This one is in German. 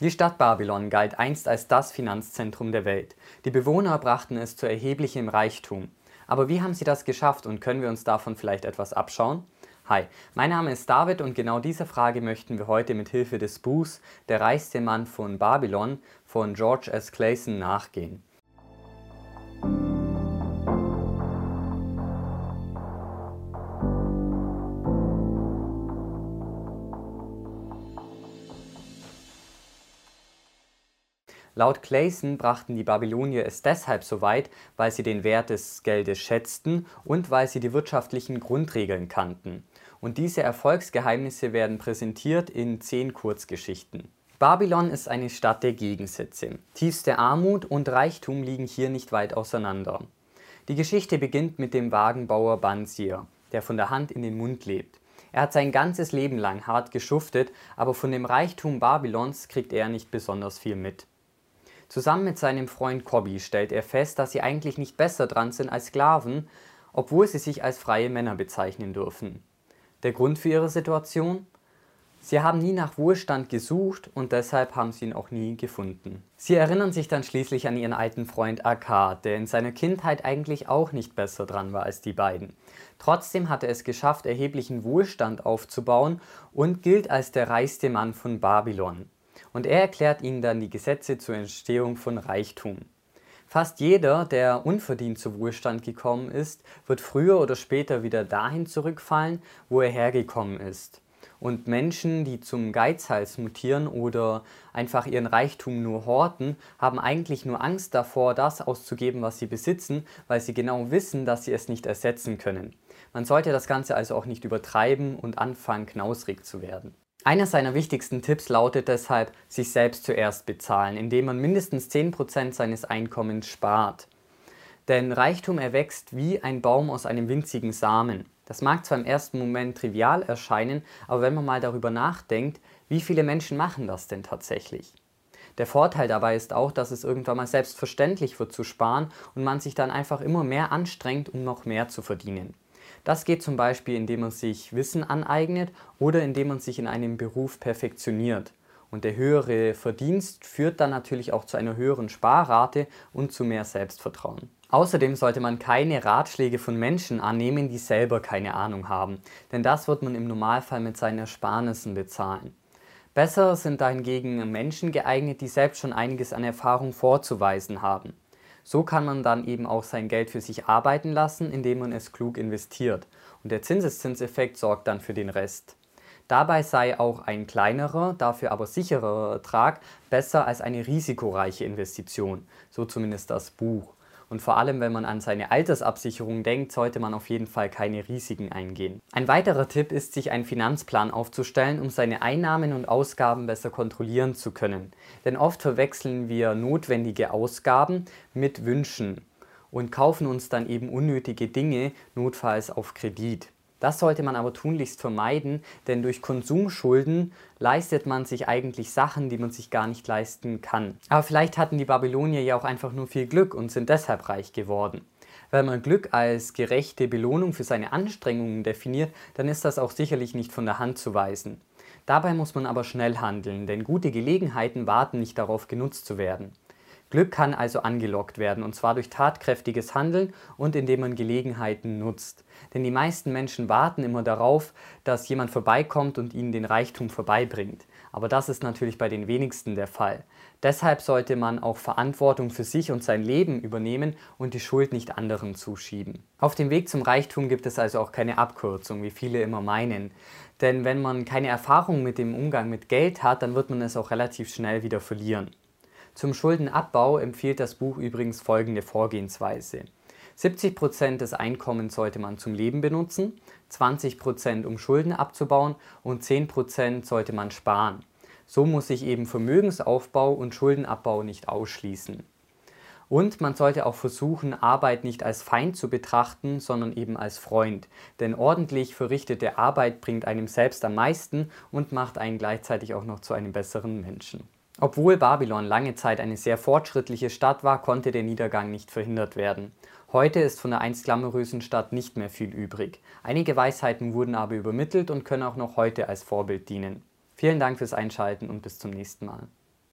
Die Stadt Babylon galt einst als das Finanzzentrum der Welt. Die Bewohner brachten es zu erheblichem Reichtum. Aber wie haben sie das geschafft und können wir uns davon vielleicht etwas abschauen? Hi, mein Name ist David und genau dieser Frage möchten wir heute mit Hilfe des Buchs Der reichste Mann von Babylon von George S. Clayson nachgehen. Laut Clayson brachten die Babylonier es deshalb so weit, weil sie den Wert des Geldes schätzten und weil sie die wirtschaftlichen Grundregeln kannten. Und diese Erfolgsgeheimnisse werden präsentiert in zehn Kurzgeschichten. Babylon ist eine Stadt der Gegensätze. Tiefste Armut und Reichtum liegen hier nicht weit auseinander. Die Geschichte beginnt mit dem Wagenbauer Bansir, der von der Hand in den Mund lebt. Er hat sein ganzes Leben lang hart geschuftet, aber von dem Reichtum Babylons kriegt er nicht besonders viel mit. Zusammen mit seinem Freund Cobby stellt er fest, dass sie eigentlich nicht besser dran sind als Sklaven, obwohl sie sich als freie Männer bezeichnen dürfen. Der Grund für ihre Situation? Sie haben nie nach Wohlstand gesucht und deshalb haben sie ihn auch nie gefunden. Sie erinnern sich dann schließlich an ihren alten Freund Akkad, der in seiner Kindheit eigentlich auch nicht besser dran war als die beiden. Trotzdem hat er es geschafft, erheblichen Wohlstand aufzubauen und gilt als der reichste Mann von Babylon und er erklärt ihnen dann die Gesetze zur Entstehung von Reichtum. Fast jeder, der unverdient zu Wohlstand gekommen ist, wird früher oder später wieder dahin zurückfallen, wo er hergekommen ist. Und Menschen, die zum Geizhals mutieren oder einfach ihren Reichtum nur horten, haben eigentlich nur Angst davor, das auszugeben, was sie besitzen, weil sie genau wissen, dass sie es nicht ersetzen können. Man sollte das Ganze also auch nicht übertreiben und anfangen, knausrig zu werden. Einer seiner wichtigsten Tipps lautet deshalb, sich selbst zuerst bezahlen, indem man mindestens 10% seines Einkommens spart. Denn Reichtum erwächst wie ein Baum aus einem winzigen Samen. Das mag zwar im ersten Moment trivial erscheinen, aber wenn man mal darüber nachdenkt, wie viele Menschen machen das denn tatsächlich? Der Vorteil dabei ist auch, dass es irgendwann mal selbstverständlich wird zu sparen und man sich dann einfach immer mehr anstrengt, um noch mehr zu verdienen. Das geht zum Beispiel, indem man sich Wissen aneignet oder indem man sich in einem Beruf perfektioniert. Und der höhere Verdienst führt dann natürlich auch zu einer höheren Sparrate und zu mehr Selbstvertrauen. Außerdem sollte man keine Ratschläge von Menschen annehmen, die selber keine Ahnung haben, denn das wird man im Normalfall mit seinen Ersparnissen bezahlen. Besser sind dahingegen Menschen geeignet, die selbst schon einiges an Erfahrung vorzuweisen haben. So kann man dann eben auch sein Geld für sich arbeiten lassen, indem man es klug investiert. Und der Zinseszinseffekt sorgt dann für den Rest. Dabei sei auch ein kleinerer, dafür aber sicherer Ertrag besser als eine risikoreiche Investition, so zumindest das Buch. Und vor allem, wenn man an seine Altersabsicherung denkt, sollte man auf jeden Fall keine Risiken eingehen. Ein weiterer Tipp ist, sich einen Finanzplan aufzustellen, um seine Einnahmen und Ausgaben besser kontrollieren zu können. Denn oft verwechseln wir notwendige Ausgaben mit Wünschen und kaufen uns dann eben unnötige Dinge, notfalls auf Kredit. Das sollte man aber tunlichst vermeiden, denn durch Konsumschulden leistet man sich eigentlich Sachen, die man sich gar nicht leisten kann. Aber vielleicht hatten die Babylonier ja auch einfach nur viel Glück und sind deshalb reich geworden. Wenn man Glück als gerechte Belohnung für seine Anstrengungen definiert, dann ist das auch sicherlich nicht von der Hand zu weisen. Dabei muss man aber schnell handeln, denn gute Gelegenheiten warten nicht darauf genutzt zu werden. Glück kann also angelockt werden, und zwar durch tatkräftiges Handeln und indem man Gelegenheiten nutzt. Denn die meisten Menschen warten immer darauf, dass jemand vorbeikommt und ihnen den Reichtum vorbeibringt. Aber das ist natürlich bei den wenigsten der Fall. Deshalb sollte man auch Verantwortung für sich und sein Leben übernehmen und die Schuld nicht anderen zuschieben. Auf dem Weg zum Reichtum gibt es also auch keine Abkürzung, wie viele immer meinen. Denn wenn man keine Erfahrung mit dem Umgang mit Geld hat, dann wird man es auch relativ schnell wieder verlieren. Zum Schuldenabbau empfiehlt das Buch übrigens folgende Vorgehensweise. 70% des Einkommens sollte man zum Leben benutzen, 20% um Schulden abzubauen und 10% sollte man sparen. So muss sich eben Vermögensaufbau und Schuldenabbau nicht ausschließen. Und man sollte auch versuchen, Arbeit nicht als Feind zu betrachten, sondern eben als Freund. Denn ordentlich verrichtete Arbeit bringt einem selbst am meisten und macht einen gleichzeitig auch noch zu einem besseren Menschen. Obwohl Babylon lange Zeit eine sehr fortschrittliche Stadt war, konnte der Niedergang nicht verhindert werden. Heute ist von der einst glamourösen Stadt nicht mehr viel übrig. Einige Weisheiten wurden aber übermittelt und können auch noch heute als Vorbild dienen. Vielen Dank fürs Einschalten und bis zum nächsten Mal.